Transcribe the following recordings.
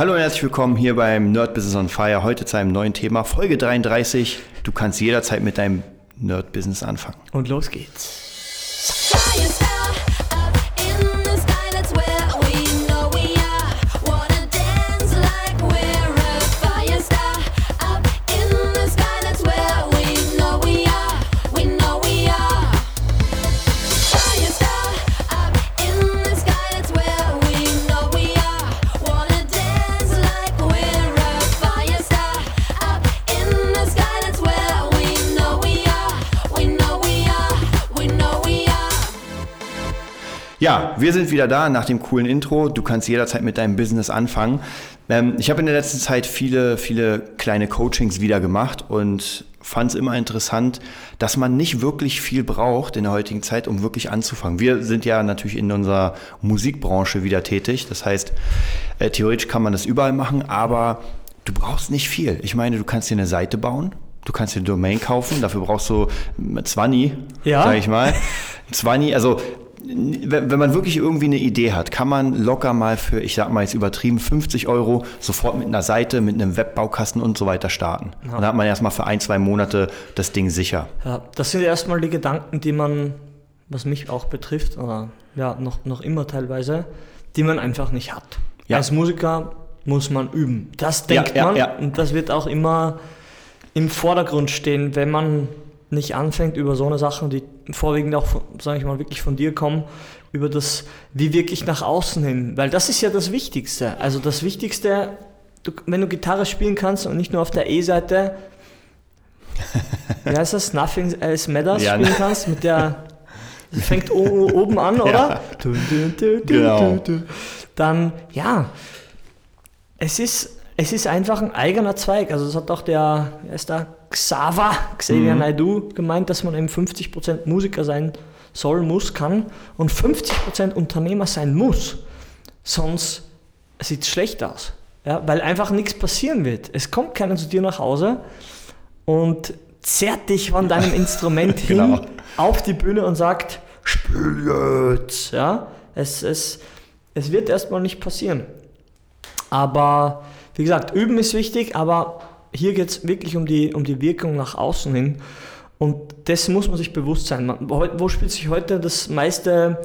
Hallo und herzlich willkommen hier beim Nerd Business on Fire. Heute zu einem neuen Thema, Folge 33. Du kannst jederzeit mit deinem Nerd Business anfangen. Und los geht's. Ja, wir sind wieder da nach dem coolen Intro. Du kannst jederzeit mit deinem Business anfangen. Ähm, ich habe in der letzten Zeit viele, viele kleine Coachings wieder gemacht und fand es immer interessant, dass man nicht wirklich viel braucht in der heutigen Zeit, um wirklich anzufangen. Wir sind ja natürlich in unserer Musikbranche wieder tätig. Das heißt, äh, theoretisch kann man das überall machen, aber du brauchst nicht viel. Ich meine, du kannst dir eine Seite bauen. Du kannst dir eine Domain kaufen, dafür brauchst du 20, Ja. sag ich mal. 20, also wenn man wirklich irgendwie eine Idee hat, kann man locker mal für, ich sag mal jetzt übertrieben, 50 Euro sofort mit einer Seite, mit einem Webbaukasten und so weiter starten. Und dann hat man erstmal für ein, zwei Monate das Ding sicher. Ja, das sind erstmal die Gedanken, die man, was mich auch betrifft, oder ja, noch, noch immer teilweise, die man einfach nicht hat. Ja. Als Musiker muss man üben. Das Ja, denkt ja, man ja. und das wird auch immer im Vordergrund stehen, wenn man nicht anfängt über so eine Sachen, die vorwiegend auch, sage ich mal, wirklich von dir kommen, über das, wie wirklich nach außen hin. Weil das ist ja das Wichtigste. Also das Wichtigste, du, wenn du Gitarre spielen kannst und nicht nur auf der E-Seite, wie heißt das, Nothing Else Matters Ja, spielen ne. kannst, mit der, die fängt oben an, oder? Du, du, du, Genau. Dann, ja, es ist, es ist einfach ein eigener Zweig. Also das hat auch der, wer ist da, Xaver, Xavier Naidoo gemeint, dass man eben 50% Musiker sein soll, muss, kann und 50% Unternehmer sein muss. Sonst sieht es schlecht aus. Ja, weil einfach nichts passieren wird. Es kommt keiner zu dir nach Hause und zerrt dich von deinem Instrument Genau. hin auf die Bühne und sagt, spiel jetzt. Ja, es, es, es wird erstmal nicht passieren. Aber wie gesagt, üben ist wichtig, aber hier geht es wirklich um die, um die Wirkung nach außen hin. Und dessen muss man sich bewusst sein. Man, wo, wo spielt sich heute das meiste,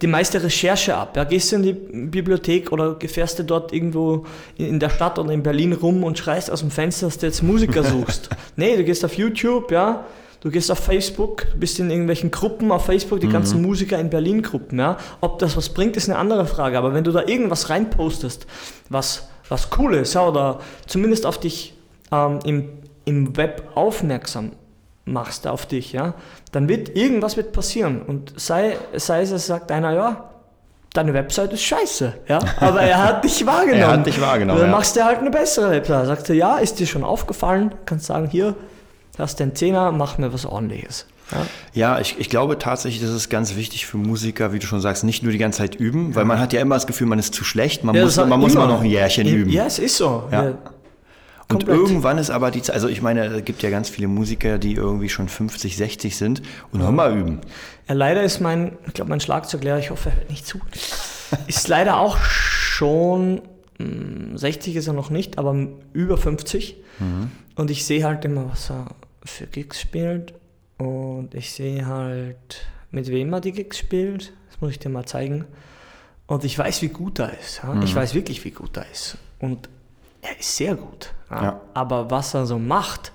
die meiste Recherche ab? Ja, gehst du in die Bibliothek oder fährst du dort irgendwo in, in der Stadt oder in Berlin rum und schreist aus dem Fenster, dass du jetzt Musiker suchst? nee, du gehst auf YouTube, ja, du gehst auf Facebook, du bist in irgendwelchen Gruppen auf Facebook, die ganzen Musiker in Berlin-Gruppen, ja. Ob das was bringt, ist eine andere Frage. Aber wenn du da irgendwas reinpostest, was, was cool ist, ja, oder zumindest auf dich ähm, im, im Web aufmerksam machst auf dich, ja, dann wird irgendwas wird passieren. Und sei, sei es, es sagt einer, ja, deine Website ist scheiße, ja, aber er hat dich wahrgenommen. Er hat dich wahrgenommen, Dann ja. machst du halt eine bessere Website. Sagst du, ja, ist dir schon aufgefallen, kannst sagen, hier, hast den Zehner, mach mir was ordentliches. Ja. Ja, ich, ich glaube tatsächlich, das ist ganz wichtig für Musiker, wie du schon sagst, nicht nur die ganze Zeit üben, weil man hat ja immer das Gefühl, man ist zu schlecht, man, Ja, muss, man muss immer- immer noch ein Jährchen üben. Ja, es ist so. Ja. Und komplett. irgendwann ist aber die Zeit, also ich meine, es gibt ja ganz viele Musiker, die irgendwie schon 50, 60 sind und noch immer üben. Ja, leider ist mein, ich glaube, mein Schlagzeuglehrer, ich hoffe, er hört nicht zu, ist leider auch schon, mh, 60 ist er noch nicht, aber über 50. Und ich sehe halt immer, was er für Gigs spielt. Und ich sehe halt, mit wem er die Gigs spielt. Das muss ich dir mal zeigen. Und ich weiß, wie gut er ist. Ja? Ich weiß wirklich, wie gut er ist. Und er ist sehr gut. Ja? Ja. Aber was er so macht,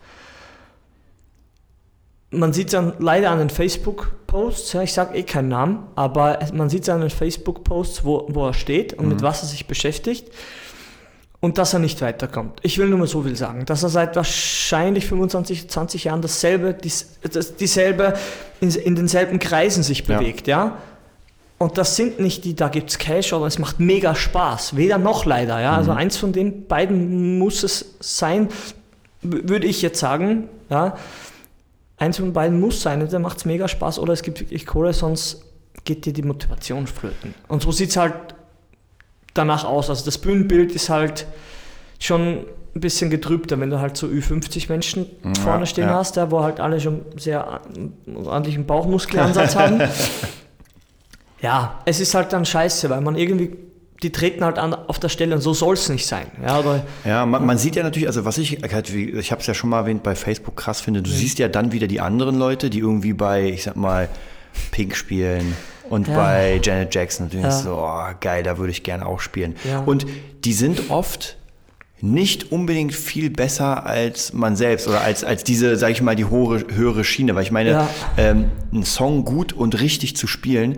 man sieht es dann leider an den Facebook-Posts, ja, ich sage eh keinen Namen, aber man sieht es an den Facebook-Posts, wo, wo er steht und mit was er sich beschäftigt und dass er nicht weiterkommt. Ich will nur mal so viel sagen, dass er seit wahrscheinlich 25, 20 Jahren dasselbe, dies, das, dieselbe, in, in denselben Kreisen sich Ja. bewegt, ja. Und das sind nicht die, da gibt's Cash, aber es macht mega Spaß. Weder noch leider, ja. Also eins von den beiden muss es sein, würde ich jetzt sagen, ja. Eins von beiden muss sein, entweder macht's mega Spaß oder es gibt wirklich Kohle, sonst geht dir die Motivation flöten. Und so sieht's halt danach aus. Also das Bühnenbild ist halt schon ein bisschen getrübter, wenn du halt so Ü50 Menschen vorne stehen ja. hast, ja, wo halt alle schon sehr ordentlichen Bauchmuskelansatz haben. Ja, es ist halt dann scheiße, weil man irgendwie die treten halt an auf der Stelle und so soll es nicht sein. Ja, oder, Ja, man, man sieht ja natürlich, also was ich halt, ich habe es ja schon mal erwähnt, bei Facebook krass finde, Mhm. du siehst ja dann wieder die anderen Leute, die irgendwie bei, ich sag mal, Pink spielen und Ja. bei Janet Jackson und du denkst Ja. so, oh, geil, da würde ich gerne auch spielen. Ja. Und die sind oft nicht unbedingt viel besser als man selbst oder als, als diese, sag ich mal, die hohe, höhere Schiene. Weil ich meine, ähm, einen Song gut und richtig zu spielen,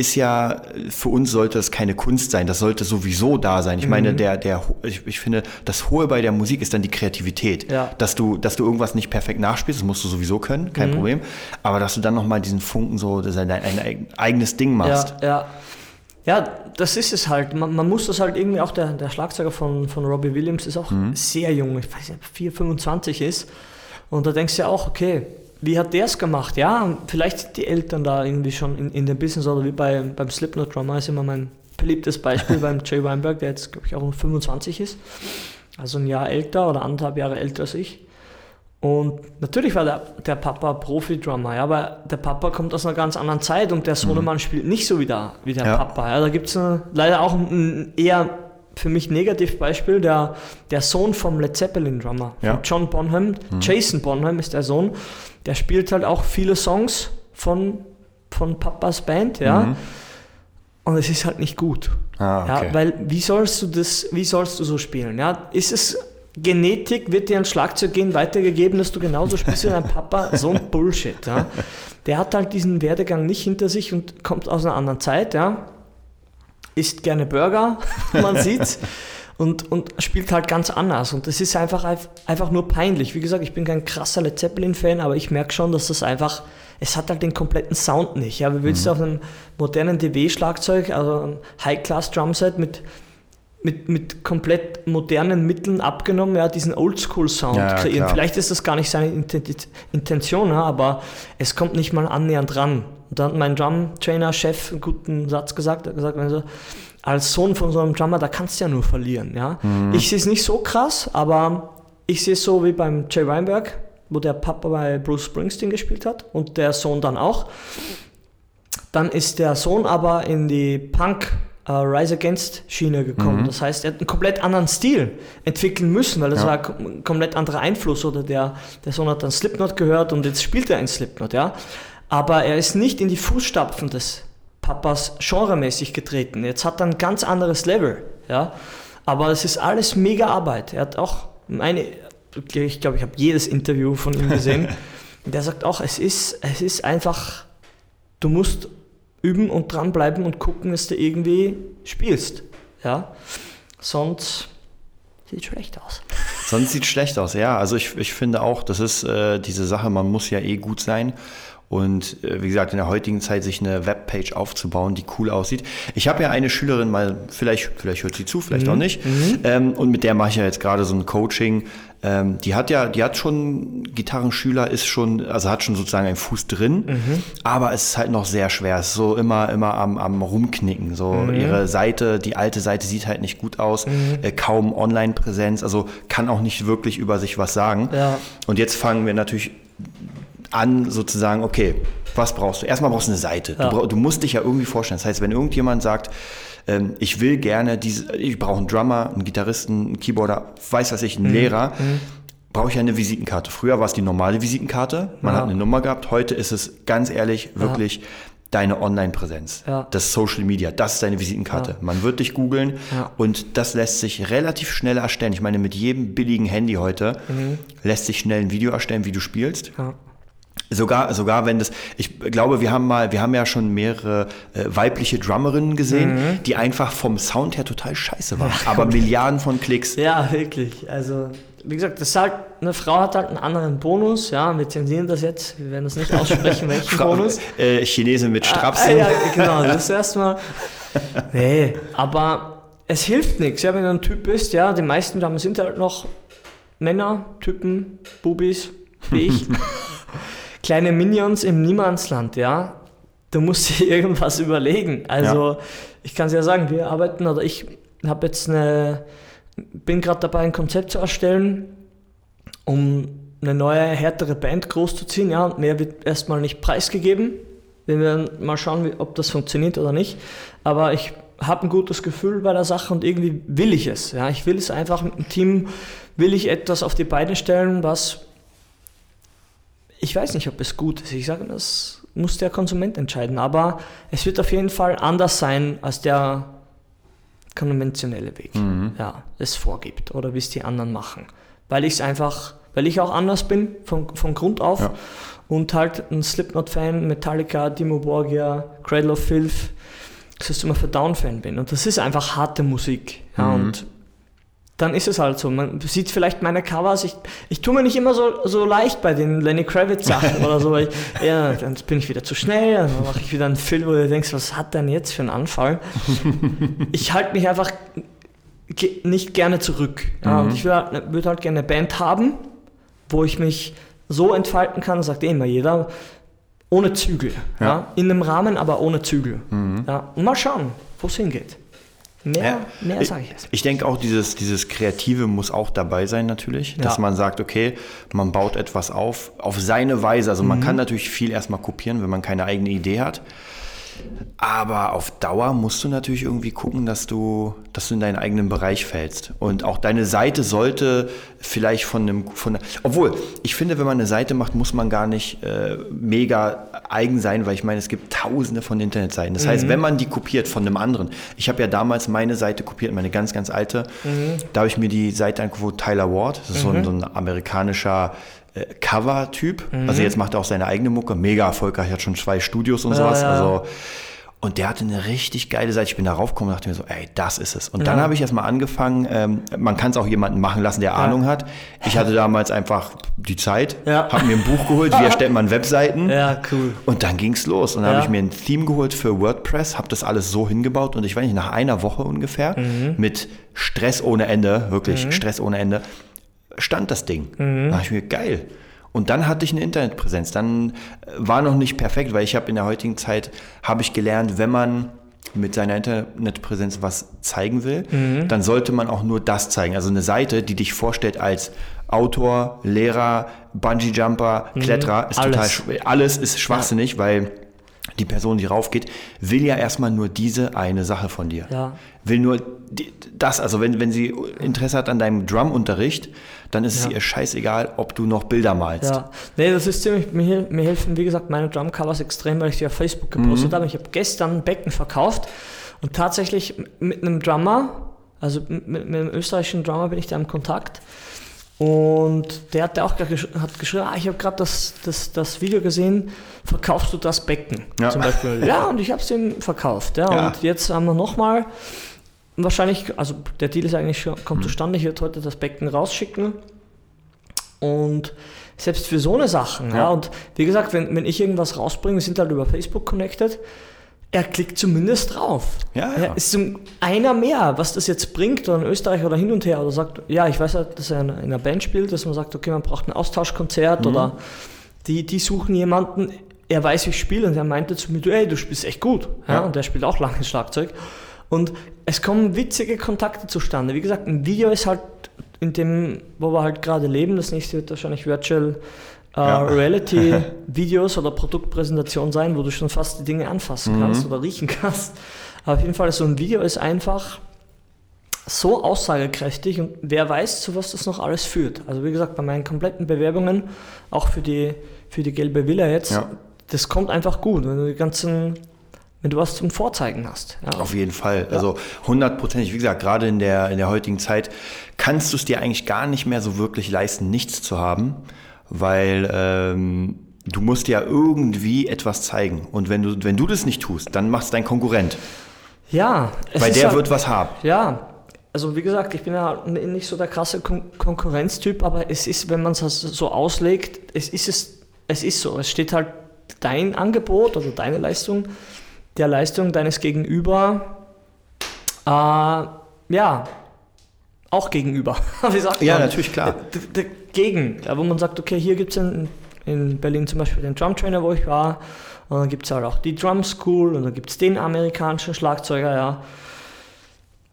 ist ja, für uns sollte es keine Kunst sein, das sollte sowieso da sein. Ich Mhm. meine, der, der, ich, ich finde, das Hohe bei der Musik ist dann die Kreativität. Ja. Dass du, dass du irgendwas nicht perfekt nachspielst, das musst du sowieso können, Mhm. kein Problem. Aber dass du dann nochmal diesen Funken so, ein, ein eigenes Ding machst. Ja, ja. Ja, das ist es halt. Man, man muss das halt irgendwie auch, der, der Schlagzeuger von, von Robbie Williams ist auch sehr jung, ich weiß nicht, 4, 25 ist. Und da denkst du ja auch, okay, wie hat der es gemacht? Ja, vielleicht sind die Eltern da irgendwie schon in, in dem Business oder wie bei, beim Slipknot Drummer ist immer mein beliebtes Beispiel beim Jay Weinberg, der jetzt, glaube ich, auch 25 ist. Also ein Jahr älter oder anderthalb Jahre älter als ich. Und natürlich war der, der Papa Profi-Drummer, ja, aber der Papa kommt aus einer ganz anderen Zeit und der Sohnemann spielt nicht so wie der, wie der Ja. Papa. Ja. Da gibt es leider auch ein, ein eher für mich Negativbeispiel, der, der Sohn vom Led Zeppelin-Drummer, Ja. John Bonham. Jason Bonham ist der Sohn. Der spielt halt auch viele Songs von, von Papas Band, ja. Mhm. Und es ist halt nicht gut. Ah, okay. Ja, weil wie sollst du das, wie sollst du so spielen? Ja, ist es Genetik, wird dir ein Schlagzeuggen weitergegeben, dass du genauso spielst wie dein Papa? So ein Bullshit. Ja. Der hat halt diesen Werdegang nicht hinter sich und kommt aus einer anderen Zeit, ja. Isst gerne Burger, man sieht's. Und, und spielt halt ganz anders. Und das ist einfach, einfach nur peinlich. Wie gesagt, ich bin kein krasser Led Zeppelin-Fan, aber ich merke schon, dass das einfach, es hat halt den kompletten Sound nicht. Ja, wie willst du auf einem modernen DW-Schlagzeug, also ein High-Class-Drumset mit, mit, mit komplett modernen Mitteln abgenommen, ja, diesen Oldschool-Sound Ja, ja, kreieren. klar. Vielleicht ist das gar nicht seine Inten- Intention, ja, aber es kommt nicht mal annähernd ran. Und dann hat mein Drum-Trainer-Chef einen guten Satz gesagt, er hat gesagt, wenn du als Sohn von so einem Drummer, da kannst du ja nur verlieren. Ja? Ich sehe es nicht so krass, aber ich sehe es so wie beim Jay Weinberg, wo der Papa bei Bruce Springsteen gespielt hat und der Sohn dann auch. Dann ist der Sohn aber in die Punk äh, Rise Against Schiene gekommen. Das heißt, er hat einen komplett anderen Stil entwickeln müssen, weil das Ja. war ein komplett anderer Einfluss oder der, der Sohn hat dann Slipknot gehört und jetzt spielt er ein Slipknot, ja. Aber er ist nicht in die Fußstapfen des Papas genremäßig getreten. Jetzt hat er ein ganz anderes Level, ja. Aber es ist alles mega Arbeit. Er hat auch meine, ich glaube, ich habe jedes Interview von ihm gesehen. Der sagt auch, es ist, es ist einfach, du musst üben und dranbleiben und gucken, dass du irgendwie spielst. Ja? Sonst sieht schlecht aus. Sonst sieht schlecht aus, ja. Also ich, ich finde auch, das ist äh, diese Sache, man muss ja eh gut sein. Und äh, wie gesagt, in der heutigen Zeit sich eine Webpage aufzubauen, die cool aussieht. Ich habe ja eine Schülerin mal, vielleicht, vielleicht hört sie zu, vielleicht auch nicht. Ähm, und mit der mache ich ja jetzt gerade so ein Coaching. Ähm, die hat ja, die hat schon Gitarrenschüler, ist schon, also hat schon sozusagen einen Fuß drin, aber es ist halt noch sehr schwer. Es ist so immer, immer am, am rumknicken. So ihre Seite, die alte Seite sieht halt nicht gut aus, äh, kaum Online-Präsenz, also kann auch nicht wirklich über sich was sagen. Ja. Und jetzt fangen wir natürlich an, sozusagen, okay, was brauchst du? Erstmal brauchst du eine Seite. Ja. Du, du musst dich ja irgendwie vorstellen. Das heißt, wenn irgendjemand sagt, ähm, ich will gerne diese, ich brauche einen Drummer, einen Gitarristen, einen Keyboarder, weiß was ich, Mhm. einen Lehrer, brauche ich eine Visitenkarte. Früher war es die normale Visitenkarte, man Ja. hat eine Nummer gehabt. Heute ist es ganz ehrlich wirklich deine Online-Präsenz. Ja. Das Social Media, das ist deine Visitenkarte. Ja. Man wird dich googeln Ja. und das lässt sich relativ schnell erstellen. Ich meine, mit jedem billigen Handy heute lässt sich schnell ein Video erstellen, wie du spielst. Ja. Sogar, sogar wenn das, ich glaube, wir haben mal, wir haben ja schon mehrere äh, weibliche Drummerinnen gesehen, Mhm. die einfach vom Sound her total scheiße waren. aber Milliarden von Klicks. Ja, wirklich. Also, wie gesagt, das ist halt, eine Frau hat halt einen anderen Bonus. Ja, wir zensieren das jetzt. Wir werden das nicht aussprechen, welchen Frau, Bonus. äh, Chinese mit Ah, Strapsen. Ah, ja, genau, das erstmal. Nee, aber es hilft nichts, ja, wenn du ein Typ bist, ja, die meisten Damen sind halt noch Männer, Typen, Bubis, wie ich. Kleine Minions im Niemandsland, ja. Du musst dir irgendwas überlegen. Also, ich kann es ja sagen, wir arbeiten, oder ich habe jetzt eine, bin gerade dabei, ein Konzept zu erstellen, um eine neue, härtere Band großzuziehen, ja, und mehr wird erstmal nicht preisgegeben. Wir werden mal schauen, ob das funktioniert oder nicht. Aber ich habe ein gutes Gefühl bei der Sache und irgendwie will ich es. Ja, ich will es einfach mit dem Team, will ich etwas auf die Beine stellen, was ich weiß nicht, ob es gut ist. Ich sage, das muss der Konsument entscheiden, aber es wird auf jeden Fall anders sein als der konventionelle Weg, ja, es vorgibt oder wie es die anderen machen. Weil ich es einfach, weil ich auch anders bin von, von Grund auf Ja. und halt ein Slipknot-Fan, Metallica, Dimo Borgia, Cradle of Filth, System of a Down-Fan bin. Und das ist einfach harte Musik. Ja, Mhm. und dann ist es halt so. Man sieht vielleicht meine Covers, ich, ich tue mir nicht immer so, so leicht bei den Lenny Kravitz Sachen oder so. weil Ich, ja, dann bin ich wieder zu schnell, dann mache ich wieder einen Film, wo du denkst, was hat denn jetzt für einen Anfall? ich halte mich einfach nicht gerne zurück. Ja, Mhm. Und ich würde würd halt gerne eine Band haben, wo ich mich so entfalten kann, sagt eh immer jeder, ohne Zügel. Ja. Ja. In einem Rahmen, aber ohne Zügel. Ja. Und mal schauen, wo es hingeht. Mehr, Ja. mehr sage ich jetzt. Ich denke auch, dieses, dieses Kreative muss auch dabei sein natürlich, dass Ja. man sagt, okay, man baut etwas auf, auf seine Weise. Also Mhm. man kann natürlich viel erstmal kopieren, wenn man keine eigene Idee hat. Aber auf Dauer musst du natürlich irgendwie gucken, dass du, dass du in deinen eigenen Bereich fällst. Und auch deine Seite sollte vielleicht von einem, von, obwohl, ich finde, wenn man eine Seite macht, muss man gar nicht äh, mega eigen sein, weil ich meine, es gibt tausende von Internetseiten. Das heißt, wenn man die kopiert von einem anderen, ich habe ja damals meine Seite kopiert, meine ganz, ganz alte, da habe ich mir die Seite angeguckt, Tyler Ward, das ist so, ein, so ein amerikanischer äh, Cover-Typ. Also jetzt macht er auch seine eigene Mucke, mega erfolgreich, hat schon zwei Studios und sowas. ja. Also und der hatte eine richtig geile Seite. Ich bin da raufgekommen und dachte mir so, ey, das ist es. Und dann Ja. habe ich erstmal angefangen, ähm, man kann es auch jemanden machen lassen, der Ahnung hat. Ich hatte damals einfach die Zeit, Ja. habe mir ein Buch geholt, wie erstellt man Webseiten. Ja, cool. Und dann ging's los. Und dann Ja. habe ich mir ein Theme geholt für WordPress, habe das alles so hingebaut und ich weiß nicht, nach einer Woche ungefähr, Mhm. mit Stress ohne Ende, wirklich Stress ohne Ende, stand das Ding. Mhm. Da dachte ich mir, geil. Und dann hatte ich eine Internetpräsenz. Dann äh, war noch nicht perfekt, weil ich habe in der heutigen Zeit, habe ich gelernt, wenn man mit seiner Internetpräsenz was zeigen will, Mhm. dann sollte man auch nur das zeigen. Also eine Seite, die dich vorstellt als Autor, Lehrer, Bungee-Jumper, Kletterer, ist total Mhm. Alles. sch- alles ist schwachsinnig, weil die Person, die raufgeht, will ja erstmal nur diese eine Sache von dir. Ja. Will nur die, das, also wenn, wenn sie Interesse hat an deinem Drum-Unterricht, dann ist es Ja. ihr scheißegal, ob du noch Bilder malst. Ja, nee, das ist ziemlich, mir, mir helfen, wie gesagt, meine Drumcovers extrem, weil ich die auf Facebook gepostet habe. Ich habe gestern ein Becken verkauft und tatsächlich mit einem Drummer, also mit, mit einem österreichischen Drummer bin ich da im Kontakt und der hat auch gesch hat geschrieben, ah, ich habe gerade das, das, das Video gesehen, verkaufst du das Becken Ja. zum Beispiel? Ja, und ich habe es ihm verkauft. Ja, Ja. Und jetzt haben wir nochmal, wahrscheinlich, also der Deal ist eigentlich schon, kommt zustande, ich werde heute das Becken rausschicken und selbst für so eine Sachen, ja. Ja. Und wie gesagt, wenn, wenn ich irgendwas rausbringe, wir sind halt über Facebook connected, er klickt zumindest drauf. Ja, Er ja. ist zum einer mehr, was das jetzt bringt, oder in Österreich oder hin und her, oder sagt, ja, ich weiß halt, dass er in einer Band spielt, dass man sagt, okay, man braucht ein Austauschkonzert oder die, die suchen jemanden, er weiß, wie ich spiele und er meinte zu mir, du, ey, du spielst echt gut. Ja, Ja. Und der spielt auch lange Schlagzeug. Und es kommen witzige Kontakte zustande. Wie gesagt, ein Video ist halt in dem, wo wir halt gerade leben. Das nächste wird wahrscheinlich Virtual äh, Ja. Reality Videos oder Produktpräsentation sein, wo du schon fast die Dinge anfassen Mhm. kannst oder riechen kannst. Aber auf jeden Fall, so ein Video ist einfach so aussagekräftig und wer weiß, zu was das noch alles führt. Also wie gesagt, bei meinen kompletten Bewerbungen, auch für die, für die gelbe Villa jetzt, Ja. das kommt einfach gut, wenn du die ganzen, wenn du was zum Vorzeigen hast. Ja. Auf jeden Fall. Also hundertprozentig, wie gesagt, gerade in der, in der heutigen Zeit kannst du es dir eigentlich gar nicht mehr so wirklich leisten, nichts zu haben, weil ähm, du musst ja irgendwie etwas zeigen. Und wenn du, wenn du das nicht tust, dann machst dein Konkurrent. ja es Weil der halt- wird was haben. Ja, also wie gesagt, ich bin ja nicht so der krasse Kon Konkurrenztyp, aber es ist, wenn man es so auslegt, es ist es, es ist so. Es steht halt dein Angebot oder deine Leistung der Leistung deines Gegenüber, äh, ja, auch gegenüber. Wie sagt Ja, man? natürlich, klar. Ja, wo man sagt, okay, hier gibt es in, in Berlin zum Beispiel den Drum Trainer, wo ich war, und dann gibt es halt auch die Drum School und dann gibt es den amerikanischen Schlagzeuger, ja.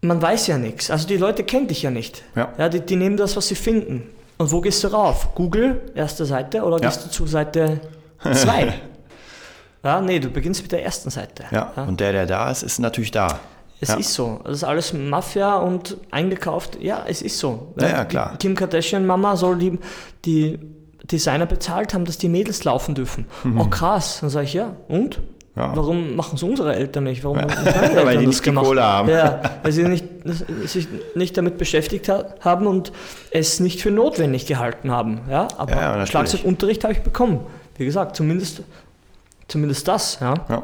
Man weiß ja nichts, also die Leute kennen dich ja nicht. Ja. Ja, die, die nehmen das, was sie finden. Und wo gehst du rauf? Google, erste Seite, oder Ja. gehst du zu Seite 2? ja, nee, du beginnst mit der ersten Seite. Ja. Und der, der da ist, ist natürlich da. Es Ja. ist so. Das ist alles Mafia und eingekauft. Ja, es ist so. Ja, ja, Die klar. Kim Kardashian Mama soll die, die Designer bezahlt haben, dass die Mädels laufen dürfen. Oh krass. Dann sage ich, ja, und? Mhm. Ja. Warum machen es unsere Eltern nicht? Warum haben Weil meine Eltern die das nicht die gemacht? Kohle haben. Ja, weil sie nicht, sich nicht damit beschäftigt ha haben und es nicht für notwendig gehalten haben. Ja, aber Ja, ja. Schlagzeugunterricht habe ich bekommen. Wie gesagt, zumindest, zumindest das. Ja. Ja.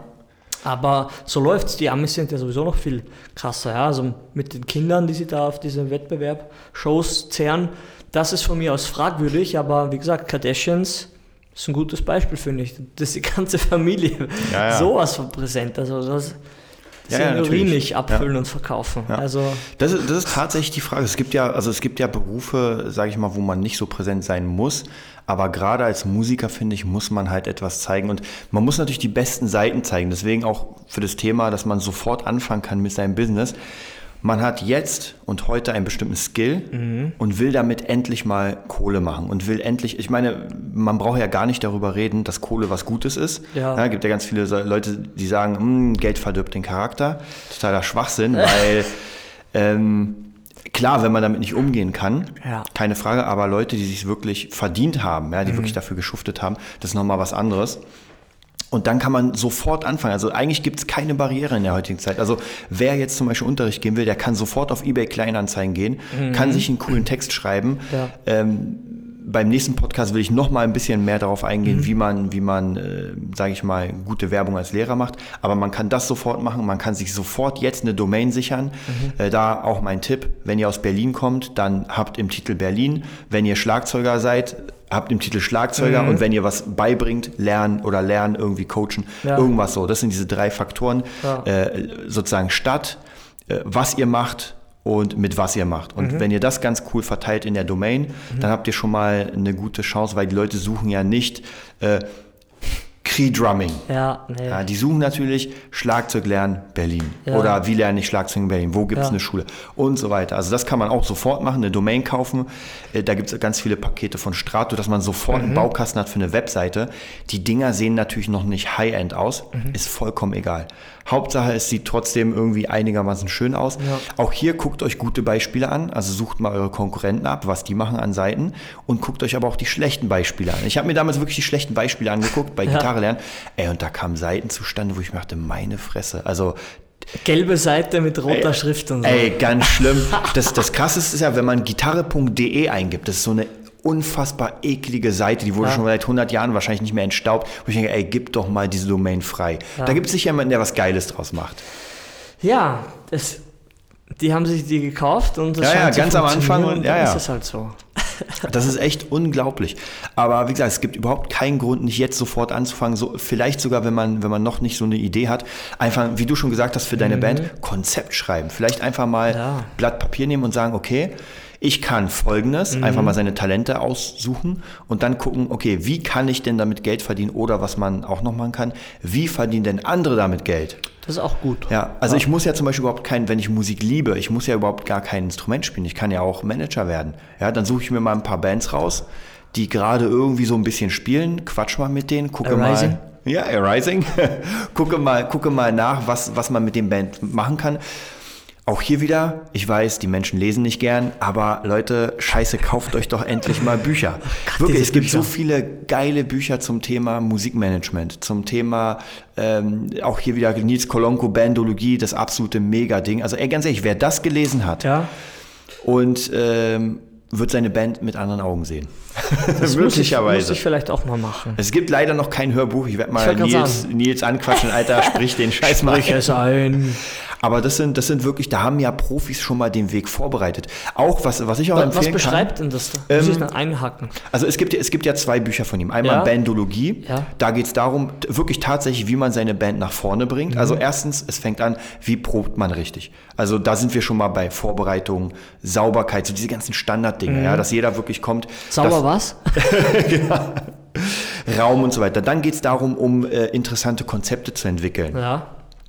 Aber so läuft's. Die Amis sind ja sowieso noch viel krasser. Ja? Also mit den Kindern, die sie da auf diesem Wettbewerb Shows zehren, das ist von mir aus fragwürdig. Aber wie gesagt, Kardashians ist ein gutes Beispiel, finde ich. Das ist die ganze Familie Ja, ja. sowas von präsent. Also das, das Ja, ja, Urin nicht abfüllen und verkaufen. Ja. Also Das ist, das ist tatsächlich die Frage. Es gibt ja, also es gibt ja Berufe, sage ich mal, wo man nicht so präsent sein muss. Aber gerade als Musiker, finde ich, muss man halt etwas zeigen. Und man muss natürlich die besten Seiten zeigen. Deswegen auch für das Thema, dass man sofort anfangen kann mit seinem Business. Man hat jetzt und heute einen bestimmten Skill und will damit endlich mal Kohle machen und will endlich, ich meine, man braucht ja gar nicht darüber reden, dass Kohle was Gutes ist. Ja. Ja, gibt ja ganz viele Leute, die sagen, "Hm, Geld verdirbt den Charakter. Totaler Schwachsinn, weil ähm, klar, wenn man damit nicht umgehen kann, Ja. keine Frage, aber Leute, die sich wirklich verdient haben, ja, die wirklich dafür geschuftet haben, das ist nochmal was anderes. Und dann kann man sofort anfangen. Also eigentlich gibt es keine Barriere in der heutigen Zeit. Also wer jetzt zum Beispiel Unterricht geben will, der kann sofort auf eBay Kleinanzeigen gehen, kann sich einen coolen Text schreiben. Ja. Ähm, beim nächsten Podcast will ich noch mal ein bisschen mehr darauf eingehen, wie man, wie man, äh, sage ich mal, gute Werbung als Lehrer macht. Aber man kann das sofort machen. Man kann sich sofort jetzt eine Domain sichern. Äh, da auch mein Tipp: Wenn ihr aus Berlin kommt, dann habt im Titel Berlin. Wenn ihr Schlagzeuger seid, habt im Titel Schlagzeuger. Und wenn ihr was beibringt, lernen oder lernen, irgendwie coachen, Ja. irgendwas so. Das sind diese drei Faktoren. Ja. Äh, sozusagen Stadt, äh, was ihr macht und mit was ihr macht. Und wenn ihr das ganz cool verteilt in der Domain, dann habt ihr schon mal eine gute Chance, weil die Leute suchen ja nicht äh, Cree-Drumming. ja, nee. Ja, die suchen natürlich Schlagzeug lernen Berlin. Ja. Oder wie lerne ich Schlagzeug in Berlin? Wo gibt es Ja. eine Schule? Und so weiter. Also das kann man auch sofort machen, eine Domain kaufen. Äh, Da gibt es ganz viele Pakete von Strato, dass man sofort Mhm. einen Baukasten hat für eine Webseite. Die Dinger sehen natürlich noch nicht High-End aus. Mhm. Ist vollkommen egal. Hauptsache, es sieht trotzdem irgendwie einigermaßen schön aus. Ja. Auch hier guckt euch gute Beispiele an. Also sucht mal eure Konkurrenten ab, was die machen an Seiten. Und guckt euch aber auch die schlechten Beispiele an. Ich habe mir damals wirklich die schlechten Beispiele angeguckt bei Ja. Gitarre lernen. Ey, und da kamen Seiten zustande, wo ich mir dachte, meine Fresse. Also, Gelbe Seite mit roter Schrift und so. ey, ganz schlimm. Das, das Krasseste ist ja, wenn man gitarre.de eingibt, das ist so eine unfassbar eklige Seite, die wurde Ja. schon seit 100 Jahren wahrscheinlich nicht mehr entstaubt, wo ich denke, ey, gib doch mal diese Domain frei. Ja. Da gibt es sicher jemanden, der was Geiles draus macht. Ja, das, die haben sich die gekauft und das Ja, ja, ganz am Anfang und- ja, ja. ist es halt so. Das ist echt unglaublich. Aber wie gesagt, es gibt überhaupt keinen Grund, nicht jetzt sofort anzufangen. So, vielleicht sogar, wenn man, wenn man noch nicht so eine Idee hat, einfach, wie du schon gesagt hast, für deine Band Konzept schreiben. Vielleicht einfach mal Mhm. Ja. Blatt Papier nehmen und sagen, okay, ich kann folgendes, Mhm. einfach mal seine Talente aussuchen und dann gucken, okay, wie kann ich denn damit Geld verdienen oder was man auch noch machen kann, wie verdienen denn andere damit Geld? Das ist auch gut. Ja, also ich muss ja zum Beispiel überhaupt kein, wenn ich Musik liebe, ich muss ja überhaupt gar kein Instrument spielen. Ich kann ja auch Manager werden. Ja, dann suche ich mir mal ein paar Bands raus, die gerade irgendwie so ein bisschen spielen, quatsch mal mit denen, gucke Arising? mal. Ja, Arising. gucke mal, gucke mal nach, was, was man mit dem Band machen kann. Auch hier wieder, ich weiß, die Menschen lesen nicht gern, aber Leute, scheiße, kauft euch doch endlich mal Bücher. Wirklich, diese es gibt Bücher. so viele geile Bücher zum Thema Musikmanagement, zum Thema, ähm, auch hier wieder Nils Kolonko, Bandologie, das absolute Mega-Ding. Also ey, ganz ehrlich, wer das gelesen hat Ja, und ähm, wird seine Band mit anderen Augen sehen. das muss ich, muss ich vielleicht auch mal machen. Es gibt leider noch kein Hörbuch. Ich werde mal grad Nils. Nils anquatschen, Alter, sprich den Scheiß mal. Sprich es ein. Aber das sind, das sind wirklich, da haben ja Profis schon mal den Weg vorbereitet. Auch was, was ich auch Was empfehlen beschreibt denn das? da? Muss Ähm, ich dann einhaken? kann. Also es gibt, ja- es gibt ja zwei Bücher von ihm. Einmal Ja. Bandologie. Ja. Da geht es darum, wirklich tatsächlich, wie man seine Band nach vorne bringt. Mhm. Also erstens, es fängt an, wie probt man richtig. Also da sind wir schon mal bei Vorbereitung, Sauberkeit, so diese ganzen Standarddinge, ja, dass jeder wirklich kommt. Mhm. Sauber was? Raum und so weiter. Dann geht es darum, um äh, interessante Konzepte zu entwickeln. Ja.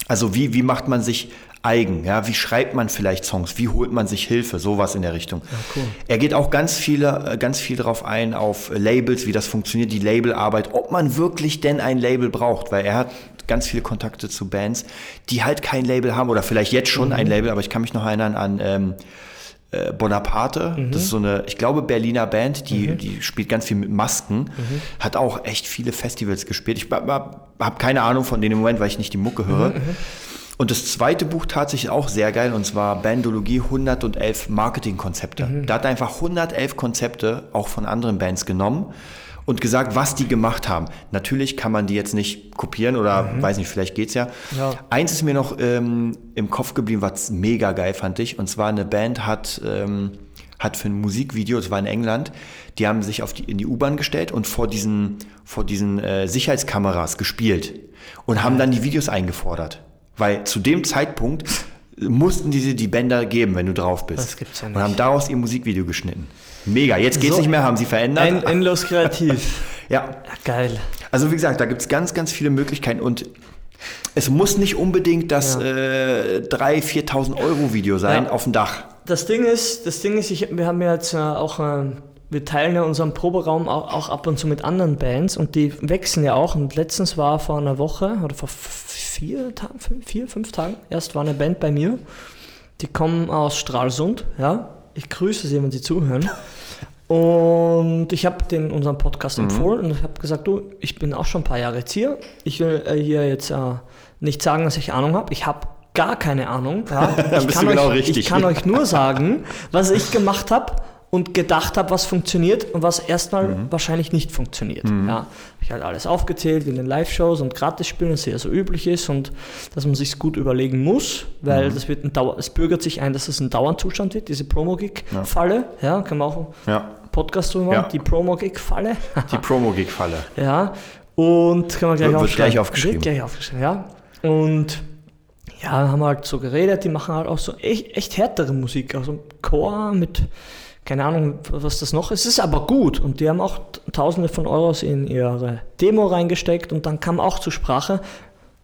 Also wie, wie macht man sich eigen. Ja, wie schreibt man vielleicht Songs? Wie holt man sich Hilfe? Sowas in der Richtung. cool. Er geht auch ganz viele, äh, ganz viel darauf ein auf Labels, wie das funktioniert, die Labelarbeit, ob man wirklich denn ein Label braucht, weil er hat ganz viele Kontakte zu Bands, die halt kein Label haben oder vielleicht jetzt schon ein Label, aber ich kann mich noch erinnern an ähm, äh, Bonaparte. Das ist so eine, ich glaube, Berliner Band, die, die spielt ganz viel mit Masken, hat auch echt viele Festivals gespielt. Ich habe keine Ahnung von denen im Moment, weil ich nicht die Mucke höre. Und das zweite Buch tatsächlich auch sehr geil, und zwar Bandologie 111 Marketingkonzepte. Da hat er einfach 111 Konzepte auch von anderen Bands genommen und gesagt, was die gemacht haben. Natürlich kann man die jetzt nicht kopieren oder weiß nicht, vielleicht geht's ja. Ja. Eins ist mir noch ähm, im Kopf geblieben, was mega geil fand ich. Und zwar eine Band hat, ähm, hat für ein Musikvideo, das war in England, die haben sich auf die, in die U-Bahn gestellt und vor diesen, vor diesen äh, Sicherheitskameras gespielt und haben dann die Videos eingefordert. Weil zu dem Zeitpunkt mussten diese die Bänder geben, wenn du drauf bist. Das gibt's ja Und haben nicht. daraus ihr Musikvideo geschnitten. Mega. Jetzt geht's So. nicht mehr, haben sie verändert. Ein, endlos kreativ. ja, geil. also wie gesagt, da gibt es ganz, ganz viele Möglichkeiten und es muss nicht unbedingt das Ja. äh, 3.000, 4.000 Euro Video sein Ja. auf dem Dach. Das Ding ist, das Ding ist, ich, wir haben ja jetzt äh, auch, äh, wir teilen ja unseren Proberaum auch, auch ab und zu mit anderen Bands und die wechseln ja auch. Und letztens war vor einer Woche oder vor vier Tagen, fünf, vier, fünf Tagen, erst war eine Band bei mir. Die kommen aus Stralsund, ja. Ich grüße sie, wenn sie zuhören. Und ich habe den unseren Podcast empfohlen und ich habe gesagt, du, ich bin auch schon ein paar Jahre jetzt hier. Ich will äh, hier jetzt äh, nicht sagen, dass ich Ahnung habe. Ich habe gar keine Ahnung. Ja. Ich, kann genau euch, richtig. ich kann euch nur sagen, was ich gemacht habe und gedacht habe, was funktioniert und was erstmal Mhm. wahrscheinlich nicht funktioniert. Ja, hab ich halt alles aufgezählt in den Live-Shows und Gratisspielen, das ja so üblich ist und dass man sich gut überlegen muss, weil Mhm. das wird ein Dauer, es bürgert sich ein, dass es ein Dauerzustand wird, diese Promo-Gig-Falle. Ja. kann man auch Ja, Podcast drüber Ja. machen, die Promo-Gig-Falle. die Promo-Gig-Falle. Ja, und kann man gleich Wird- gleich aufgeschrieben. Wird gleich aufgeschrieben, ja. Und ja, haben wir halt so geredet, die machen halt auch so echt, echt härtere Musik, also Chor mit, keine Ahnung, was das noch ist. Es ist aber gut und die haben auch Tausende von Euros in ihre Demo reingesteckt und dann kam auch zur Sprache,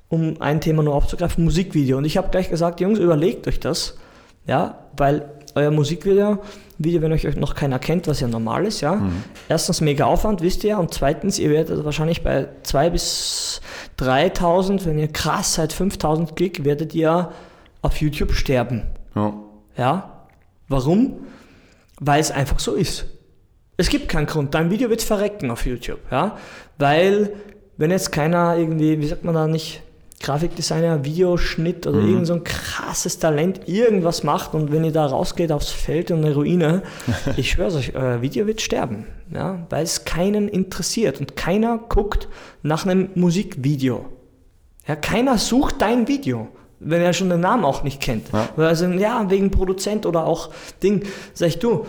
um ein Thema nur aufzugreifen, Musikvideo. Und ich habe gleich gesagt, Jungs, überlegt euch das, ja, weil euer Musikvideo, Video, wenn euch noch keiner kennt, was ja normal ist, ja. Erstens mega Aufwand, wisst ihr, und zweitens, ihr werdet wahrscheinlich bei 2.000 bis 3.000, wenn ihr krass seid, 5.000 Klick, werdet ihr auf YouTube sterben, Ja. ja. Warum? Weil es einfach so ist. Es gibt keinen Grund. Dein Video wird verrecken auf YouTube, ja. Weil, wenn jetzt keiner irgendwie, wie sagt man da nicht, Grafikdesigner, Videoschnitt oder irgend so ein krasses Talent irgendwas macht und wenn ihr da rausgeht aufs Feld und eine Ruine, ich schwöre euch, euer Video wird sterben, ja, weil es keinen interessiert und keiner guckt nach einem Musikvideo. Ja, keiner sucht dein Video, wenn er schon den Namen auch nicht kennt. Ja. Also, ja, wegen Produzent oder auch Ding. Sag ich, du,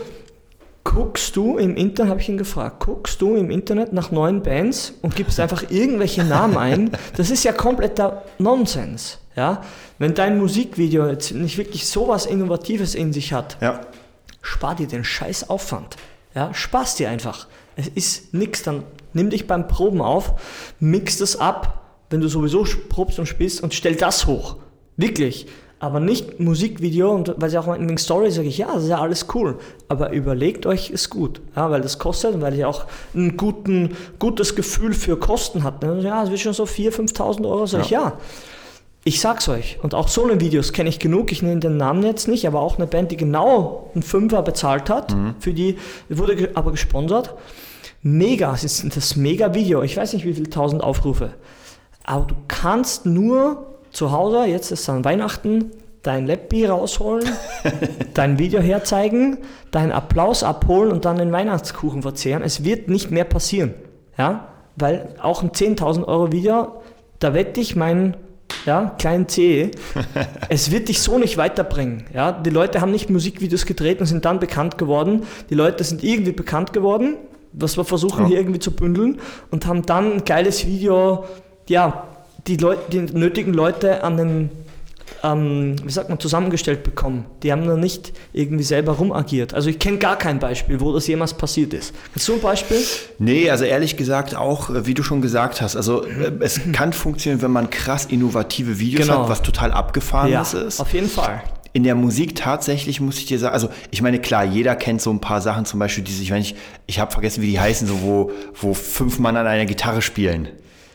guckst du im Internet, habe ich ihn gefragt, guckst du im Internet nach neuen Bands und gibst einfach irgendwelche Namen ein? Das ist ja kompletter Nonsens. Ja? Wenn dein Musikvideo jetzt nicht wirklich sowas Innovatives in sich hat, ja. spar dir den scheiß Aufwand. Ja, spar's dir einfach. Es ist nix, dann nimm dich beim Proben auf, mix das ab, wenn du sowieso probst und spielst und stell das hoch. Wirklich. Aber nicht Musikvideo und weil sie auch in den Stories sage ich, ja, das ist ja alles cool. Aber überlegt euch es gut. Ja, weil das kostet und weil ihr auch ein guten, gutes Gefühl für Kosten habt. Ne? Ja, es wird schon so 4.000, 5.000 Euro. Sag ich, ja. Ich sag's euch. Und auch Solo-Videos kenne ich genug. Ich nenne den Namen jetzt nicht, aber auch eine Band, die genau einen Fünfer bezahlt hat. Für die wurde aber gesponsert. Mega. Es ist das Mega-Video. Ich weiß nicht, wie viele tausend Aufrufe. Aber du kannst nur zu Hause, jetzt ist dann Weihnachten, dein Läppi rausholen, dein Video herzeigen, deinen Applaus abholen und dann den Weihnachtskuchen verzehren. Es wird nicht mehr passieren. Ja? Weil auch ein 10.000 Euro Video, da wette ich meinen ja, kleinen C, es wird dich so nicht weiterbringen. Ja? Die Leute haben nicht Musikvideos gedreht und sind dann bekannt geworden. Die Leute sind irgendwie bekannt geworden, was wir versuchen Ja. hier irgendwie zu bündeln und haben dann ein geiles Video, ja, die, Leute, die nötigen Leute an den ähm, wie sagt man, zusammengestellt bekommen. Die haben noch nicht irgendwie selber rumagiert. Also ich kenne gar kein Beispiel, wo das jemals passiert ist. Hast du ein Beispiel? Nee, also ehrlich gesagt auch, äh, wie du schon gesagt hast, also äh, es kann funktionieren, wenn man krass innovative Videos Genau. hat, was total abgefahrenes ist. auf jeden Fall. In der Musik tatsächlich muss ich dir sagen, also ich meine, klar, jeder kennt so ein paar Sachen, zum Beispiel diese, ich meine, ich, ich habe vergessen, wie die heißen, so wo, wo fünf Mann an einer Gitarre spielen.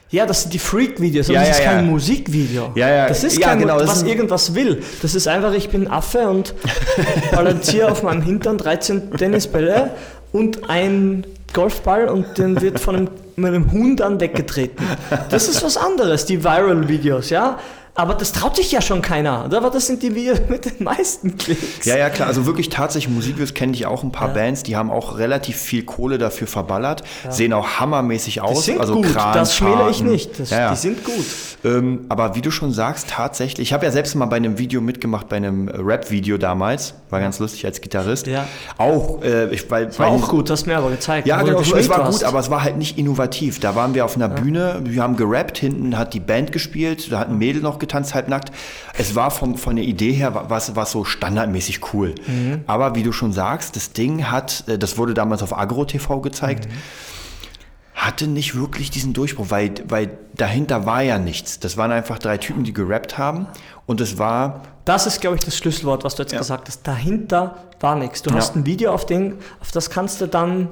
Ja, das sind die Freak-Videos, aber Ja, das ist ja, kein ja. Musikvideo. Ja, ja. Das ist kein, genau, das was ist irgendwas will. Das ist einfach, ich bin Affe und balanciere auf meinem Hintern 13 Tennisbälle und ein Golfball und den wird von einem, mit einem Huhn dann weggetreten. Das ist was anderes, die Viral-Videos, ja. Aber das traut sich ja schon keiner, oder? Aber das sind die Videos mit den meisten Klicks. Ja, ja, klar. Also wirklich tatsächlich Musikvideos kenne ich auch ein paar Ja. Bands, die haben auch relativ viel Kohle dafür verballert, sehen auch hammermäßig aus. Die sind also gut, Kran, das schmäle ich nicht. Das, ja, ja. Die sind gut. Ähm, aber wie du schon sagst, tatsächlich, ich habe ja selbst mal bei einem Video mitgemacht, bei einem Rap-Video damals, war ganz lustig als Gitarrist. Ja. Auch, äh, ich, weil, Das war auch gut, hast mir aber gezeigt. Ja, genau, es war gut, aber es war halt nicht innovativ. Da waren wir auf einer Bühne, wir haben gerappt, hinten hat die Band gespielt, da hat ein Mädel noch getanzt, halbnackt. Es war vom, von der Idee her, was, was so standardmäßig cool. Mhm. Aber wie du schon sagst, das Ding hat, äh, das wurde damals auf Agro TV gezeigt, Mhm. hatte nicht wirklich diesen Durchbruch, weil, weil dahinter war ja nichts. Das waren einfach drei Typen, die gerappt haben und es war, Das ist, glaube ich, das Schlüsselwort, was du jetzt Ja. gesagt hast. Dahinter war nichts. Du Ja. hast ein Video, auf, den, auf das kannst du dann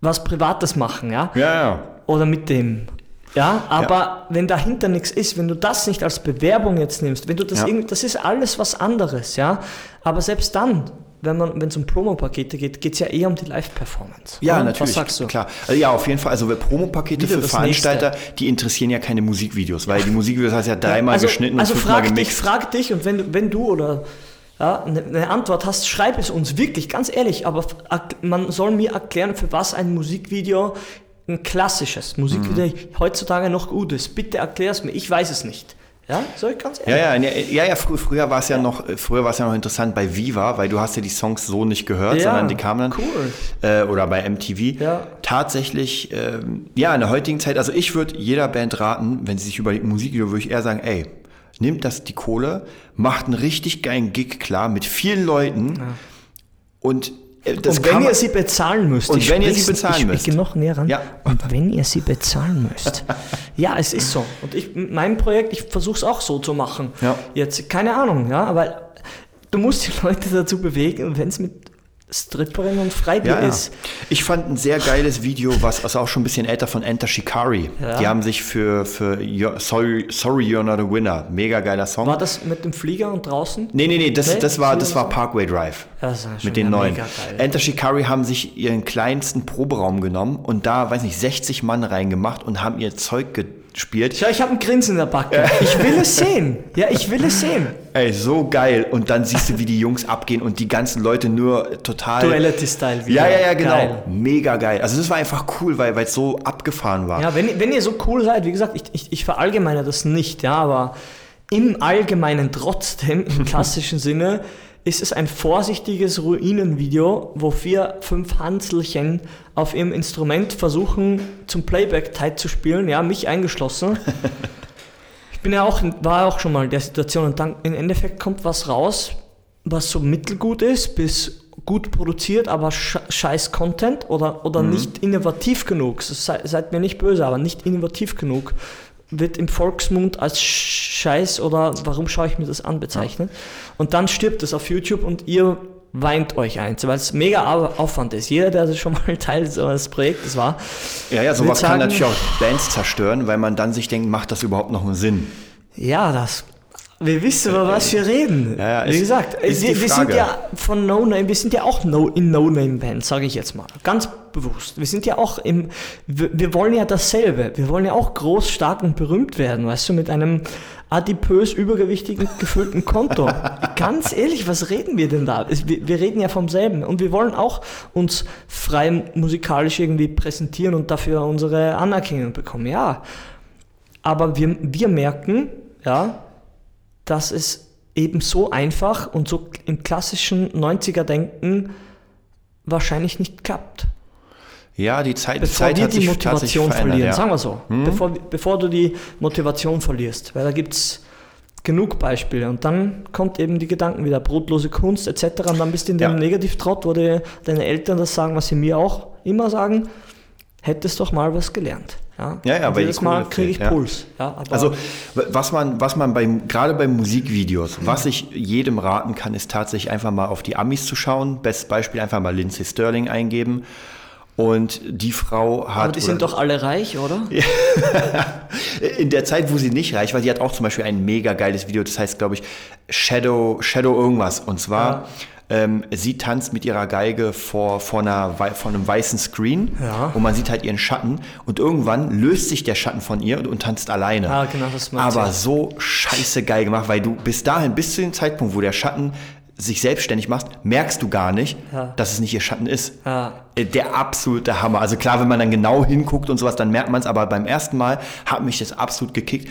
was Privates machen, ja? ja, ja. Oder mit dem. Ja, aber wenn dahinter nichts ist, wenn du das nicht als Bewerbung jetzt nimmst, wenn du das Ja. irgendwie, das ist alles was anderes, ja. Aber selbst dann, wenn man, wenn es um Promo-Pakete geht, geht es ja eher um die Live-Performance. Ja, oder? natürlich. Was sagst du? Klar. Also ja, auf jeden Fall. Also Promopakete für Veranstalter, die interessieren ja keine Musikvideos, weil die Musikvideos hast ja dreimal also, geschnitten also und fünfmal frag dich, gemixt. frag dich und wenn, du- wenn du oder ja, eine, eine Antwort hast, schreib es uns wirklich, ganz ehrlich. Aber man soll mir erklären, für was ein Musikvideo, ein klassisches Musikvideo Mhm. heutzutage noch gut ist. Bitte erklär es mir, ich weiß es nicht. Ja, soll ich ganz ehrlich? Ja, ja, ja, ja, ja frü früher war es ja noch, äh, früher war es ja noch interessant bei Viva, weil du hast ja die Songs so nicht gehört, Ja, sondern die kamen dann cool. äh, oder bei MTV. Ja. Tatsächlich, ähm, ja, in der heutigen Zeit, also ich würde jeder Band raten, wenn sie sich überlegt, Musikvideo, würde ich eher sagen, ey, nimmt das die Kohle, macht einen richtig geilen Gig klar mit vielen Leuten und das und wenn ihr sie bezahlen müsst, Und ich wenn ihr sie bezahlen ich, müsst. Ich gehe noch näher ran. Ja. Und wenn ihr sie bezahlen müsst. ja, es ist so. Und ich, mein Projekt, ich versuche es auch so zu machen. Ja. Jetzt, keine Ahnung, ja, aber du musst die Leute dazu bewegen wenn es mit Stripperinnen und Freibier Ja, ist. Ich fand ein sehr geiles Video, was was auch schon ein bisschen älter von Enter Shikari. Ja. Die haben sich für, für Sorry, Sorry You're Not a Winner, mega geiler Song. War das mit dem Flieger und draußen? Nee, nee, nee, das, Nee, das, war, das war? Parkway Drive. Ja, das schon mit den neuen. Enter Shikari haben sich ihren kleinsten Proberaum genommen und da, weiß nicht, 60 Mann reingemacht und haben ihr Zeug gespielt. Schau, ich habe ein Grinsen in der Backe. Ich will es sehen. Ja, ich will es sehen. Ey, so geil. Und dann siehst du, wie die Jungs abgehen und die ganzen Leute nur total. Duality-Style Ja, ja, ja, genau. Geil. Mega geil. Also das war einfach cool, weil weil es so abgefahren war. Ja, wenn, wenn ihr so cool seid, wie gesagt, ich, ich, ich verallgemeine das nicht, ja, aber im Allgemeinen trotzdem, im klassischen Sinne, ist es ein vorsichtiges Ruinenvideo, wo vier, fünf Hanselchen auf ihrem Instrument versuchen, zum Playback tight zu spielen, ja, mich eingeschlossen. Ich bin ja auch, war auch schon mal in der Situation und dann im Endeffekt kommt was raus, was so mittelgut ist, bis gut produziert, aber sch scheiß Content oder, oder nicht innovativ genug. Sei, seid mir nicht böse, aber nicht innovativ genug. Wird im Volksmund als Scheiß oder warum schaue ich mir das an bezeichnet. Und dann stirbt es auf YouTube und ihr weint euch eins, weil es mega Au- Aufwand ist. Jeder, der schon mal Teil so eines Projektes war, Ja, ja, sowas kann sagen- natürlich auch Bands zerstören, weil man dann sich denkt, macht das überhaupt noch einen Sinn? Ja, das. Wir wissen, über was wir reden. Ja, ja, Wie gesagt, wir, wir sind ja von No Name, wir sind ja auch no, in No Name Bands, sage ich jetzt mal. Ganz bewusst. Wir sind ja auch im. Wir, wir wollen ja dasselbe. Wir wollen ja auch groß, stark und berühmt werden, weißt du, mit einem adipös übergewichtigen, gefüllten Konto. Ganz ehrlich, was reden wir denn da? Wir, wir reden ja vom selben. Und wir wollen auch uns frei musikalisch irgendwie präsentieren und dafür unsere Anerkennung bekommen. Ja. Aber wir, wir merken, ja, dass es eben so einfach und so im klassischen 90er-Denken wahrscheinlich nicht klappt. Ja, die Zeit, die Bevor Zeit wir hat die sich Motivation verändert, verlieren, ja. sagen wir so. Bevor, bevor du die Motivation verlierst, weil da gibt es genug Beispiele und dann kommt eben die Gedanken wieder, brotlose Kunst etc. und dann bist du in dem Ja. Negativtrott, wo dir deine Eltern das sagen, was sie mir auch immer sagen, hättest doch mal was gelernt. Ja, Ja, ja, die jedes Mal kriege ich ja. Puls. Ja, Also was man, was man beim, gerade bei Musikvideos, was ich jedem raten kann, ist tatsächlich einfach mal auf die Amis zu schauen. Bestes Beispiel einfach mal Lindsay Sterling eingeben. Und die Frau hat. aber die sind oder- doch alle reich, oder? in der Zeit, wo sie nicht reich war, sie hat auch zum Beispiel ein mega geiles Video, das heißt, glaube ich, Shadow, Shadow irgendwas. Und zwar, ähm, sie tanzt mit ihrer Geige vor, vor, einer, vor einem weißen Screen Ja. und man sieht halt ihren Schatten und irgendwann löst sich der Schatten von ihr und, und tanzt alleine. Ah, genau, das Aber so scheiße geil gemacht, weil du bis dahin, bis zu dem Zeitpunkt, wo der Schatten sich selbstständig macht, merkst du gar nicht, Ja. dass es nicht ihr Schatten ist. Ja. Äh, Der absolute Hammer. Also klar, wenn man dann genau hinguckt und sowas, dann merkt man es, aber beim ersten Mal hat mich das absolut gekickt.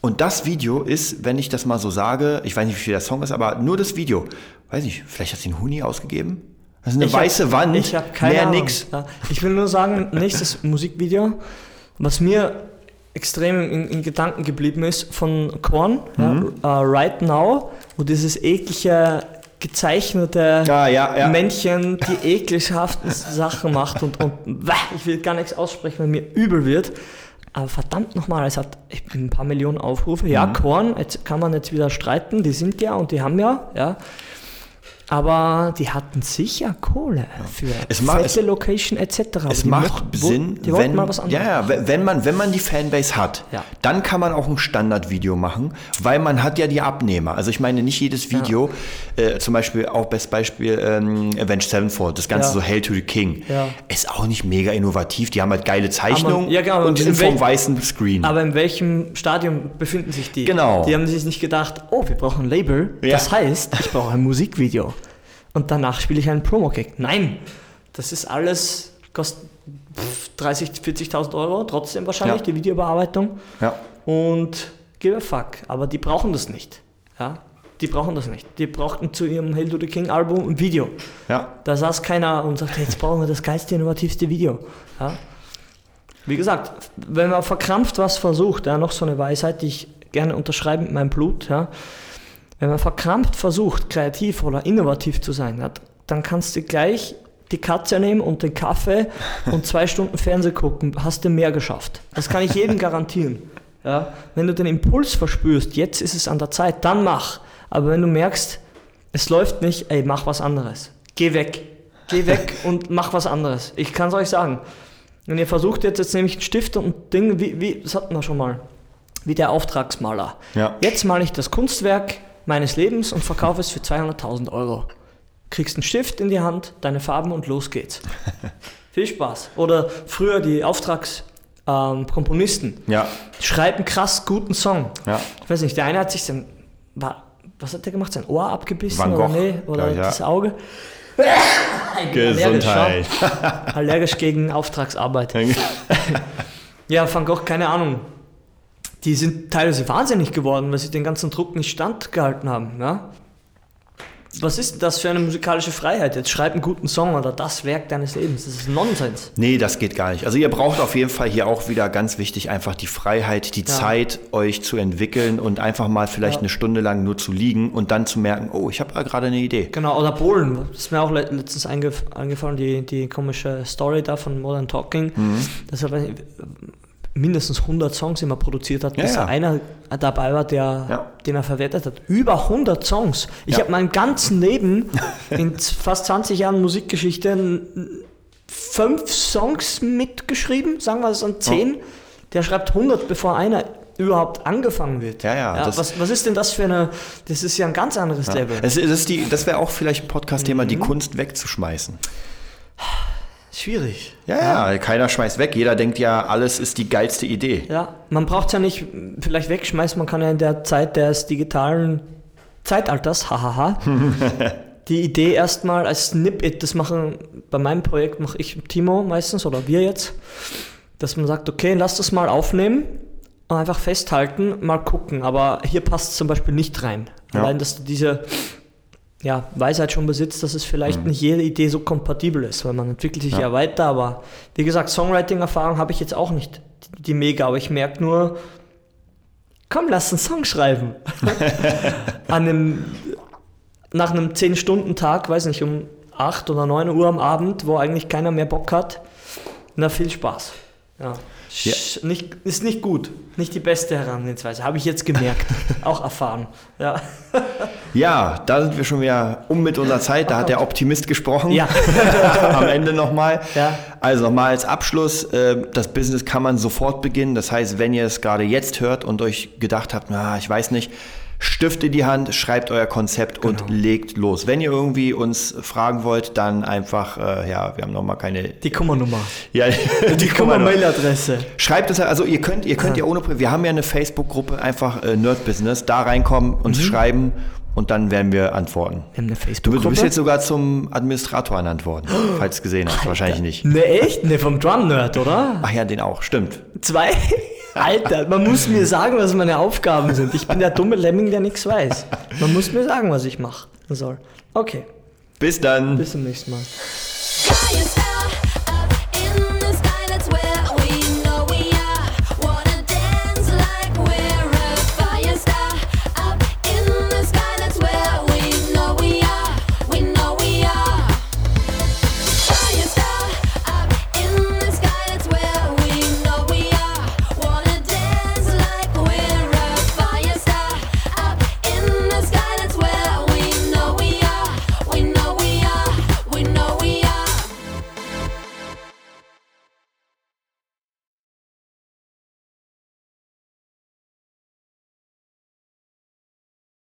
Und das Video ist, wenn ich das mal so sage, ich weiß nicht, wie viel der Song ist, aber nur das Video. Weiß nicht, vielleicht hat sie einen Huni ausgegeben? Das ist eine Ich hab- weiße Wand, Ich habe keine mehr Ahnung. nix. Ja, ich will nur sagen, nächstes Musikvideo, was mir extrem in, in Gedanken geblieben ist, von Korn, Mhm. ja, äh, Right Now, wo dieses eklige gezeichnete Ja, ja, ja. Männchen die eklighaften Sachen macht und, und ich will gar nichts aussprechen, wenn mir übel wird. Aber verdammt nochmal, es hat ein paar Millionen Aufrufe. Mhm. Ja, Korn, jetzt kann man jetzt wieder streiten, die sind ja und die haben ja, ja. Aber die hatten sicher Kohle für Es macht- fette es- Location etc. Aber Es die macht mochten- Sinn, wollten wenn, mal was anderes. ja, ja, wenn- man, wenn man die Fanbase hat, Ja. dann kann man auch ein Standardvideo machen, weil man hat ja die Abnehmer. Also ich meine, nicht jedes Video, äh, zum Beispiel auch best Beispiel ähm, Avenged Sevenfold, das Ganze so Hail to the King, ist auch nicht mega innovativ. Die haben halt geile Zeichnungen ja, genau, und sind vom weißen Screen. Aber in welchem Stadium befinden sich die? Genau. Die haben sich nicht gedacht, oh, wir brauchen ein Label. Das heißt, ich brauche ein Musikvideo. Und danach spiele ich einen Promo-Gag. Nein, das ist alles, kostet pff, 30.000, 40.000 Euro, trotzdem wahrscheinlich, Ja. die Videobearbeitung. ja. Und give a fuck. Aber die brauchen das nicht. Ja? Die brauchen das nicht. Die brauchten zu ihrem Hail to the King Album ein Video. ja. Da saß keiner und sagte, jetzt brauchen wir das geilste, innovativste Video. Ja? Wie gesagt, wenn man verkrampft was versucht, ja, noch so eine Weisheit, die ich gerne unterschreibe mit meinem Blut, ja, wenn man verkrampft versucht, kreativ oder innovativ zu sein, dann kannst du gleich die Katze nehmen und den Kaffee und zwei Stunden Fernseh gucken, hast du mehr geschafft. Das kann ich jedem garantieren. Ja? Wenn du den Impuls verspürst, jetzt ist es an der Zeit, dann mach. Aber wenn du merkst, es läuft nicht, ey, mach was anderes. Geh weg. Geh weg und mach was anderes. Ich kann es euch sagen. Wenn ihr versucht jetzt, jetzt nehme ich einen Stift und ein Ding, wie, wie, das hatten wir schon mal, wie der Auftragsmaler. Ja. Jetzt male ich das Kunstwerk meines Lebens und verkaufe es für 200.000 Euro. Kriegst einen Stift in die Hand, deine Farben und los geht's. Viel Spaß. Oder früher die Auftragskomponisten. Ähm, Komponisten Ja, schreiben krass guten Song. ja. Ich weiß nicht, der eine hat sich sein, war, was hat der gemacht, sein Ohr abgebissen Van oder Gogh, nee, oder ja. das Auge. Gesundheit. Allergisch, allergisch gegen Auftragsarbeit. Ja, Van Gogh, keine Ahnung. Die sind teilweise wahnsinnig geworden, weil sie den ganzen Druck nicht standgehalten haben. Ja? Was ist denn das für eine musikalische Freiheit? Jetzt schreib einen guten Song oder das Werk deines Lebens. Das ist Nonsens. Nee, das geht gar nicht. Also ihr braucht auf jeden Fall hier auch wieder ganz wichtig einfach die Freiheit, die Zeit, euch zu entwickeln und einfach mal vielleicht Ja. eine Stunde lang nur zu liegen und dann zu merken, oh, ich habe da gerade eine Idee. Genau, oder Polen. Das ist mir auch le letztens eingef eingefallen, die, die komische Story da von Modern Talking. Mhm. Nicht, mindestens 100 Songs immer produziert hat, Ja, bis ja. einer dabei war, der, Ja. den er verwertet hat. Über 100 Songs. Ich Ja. habe mein ganzen Leben in fast 20 Jahren Musikgeschichte fünf Songs mitgeschrieben, sagen wir es an 10. Der schreibt 100, bevor einer überhaupt angefangen wird. Ja, ja, das- was, was ist denn das für eine, das ist ja ein ganz anderes Level. Es, es ist die, das wäre auch vielleicht ein Podcast-Thema, Mhm. die Kunst wegzuschmeißen. Schwierig. Ja, ja, keiner schmeißt weg. Jeder denkt ja, alles ist die geilste Idee. Ja, man braucht es ja nicht vielleicht wegschmeißen, man kann ja in der Zeit des digitalen Zeitalters, hahaha, die Idee erstmal als Snippet, das machen, bei meinem Projekt mache ich Timo meistens oder wir jetzt, dass man sagt, okay, lass das mal aufnehmen und einfach festhalten, mal gucken, aber hier passt es zum Beispiel nicht rein. Ja. Allein, dass du diese, ja, Weisheit schon besitzt, dass es vielleicht Mhm. nicht jede Idee so kompatibel ist, weil man entwickelt sich ja, weiter, aber wie gesagt, Songwriting-Erfahrung habe ich jetzt auch nicht, die, die mega, aber ich merke nur, komm, lass einen Song schreiben. An einem, nach einem 10-Stunden-Tag, weiß nicht, um 8 oder 9 Uhr am Abend, wo eigentlich keiner mehr Bock hat, na, viel Spaß. Ja. Sch- Nicht, ist nicht gut, nicht die beste Herangehensweise, habe ich jetzt gemerkt, auch erfahren. Ja. Ja, da sind wir schon wieder um mit unserer Zeit. Da hat der Optimist gesprochen. Ja. Am Ende nochmal. Ja. Also nochmal als Abschluss, äh, das Business kann man sofort beginnen. Das heißt, wenn ihr es gerade jetzt hört und euch gedacht habt, na, ich weiß nicht, Stift in die Hand, schreibt euer Konzept Genau. und legt los. Wenn ihr irgendwie uns fragen wollt, dann einfach, äh, ja, wir haben nochmal keine... Die Kummernummer. Ja, Die Kummer-Mail-Adresse. Schreibt es, also ihr könnt, ihr könnt ja ohne, wir haben ja eine Facebook-Gruppe, einfach äh, Nerd Business, da reinkommen, uns schreiben und dann werden wir antworten. Wir haben eine Du, Facebook-Gruppe. du bist jetzt sogar zum Administrator ernannt worden, falls du gesehen hast, wahrscheinlich nicht. Ne, echt? Ne, vom Drum Nerd, oder? Ach ja, den auch, stimmt. Zwei? Alter, man muss mir sagen, was meine Aufgaben sind. Ich bin der dumme Lemming, der nichts weiß. Man muss mir sagen, was ich machen soll. Okay, Bis dann. bis zum nächsten Mal.